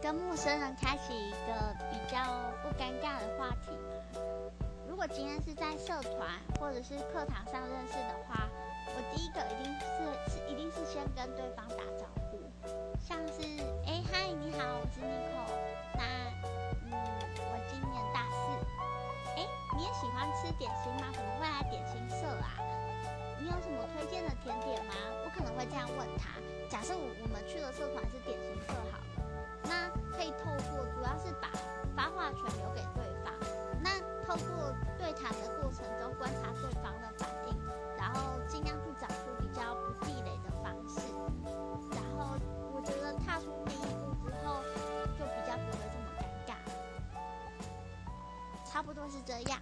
跟陌生人开启一个比较不尴尬的话题吗？如果今天是在社团或者是课堂上认识的话，我第一个一定是是一定是先跟对方打招呼，像是哎嗨你好，我是 Nico，那嗯我今年大四，哎你也喜欢吃点心吗？怎么会来点心社啊？你有什么推荐的甜点吗？我可能会这样问他。假设我我们去的社团是差不多是这样。